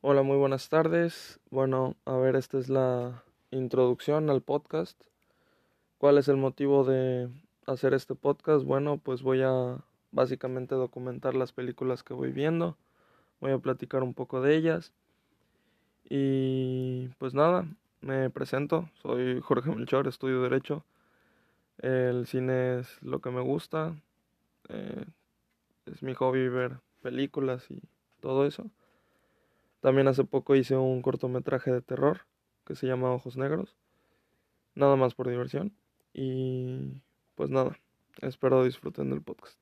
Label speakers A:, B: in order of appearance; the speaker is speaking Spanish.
A: Hola, muy buenas tardes. Bueno, a ver, esta es la introducción al podcast. ¿Cuál es el motivo de hacer este podcast? Bueno, pues voy a básicamente documentar las películas que voy viendo. Voy a platicar un poco de ellas. Y pues nada, me presento. Soy Jorge Melchor, estudio Derecho. El cine es lo que me gusta. Eh, es mi hobby ver películas y todo eso. También hace poco hice un cortometraje de terror que se llama Ojos Negros. Nada más por diversión. Y pues nada, espero disfruten del podcast.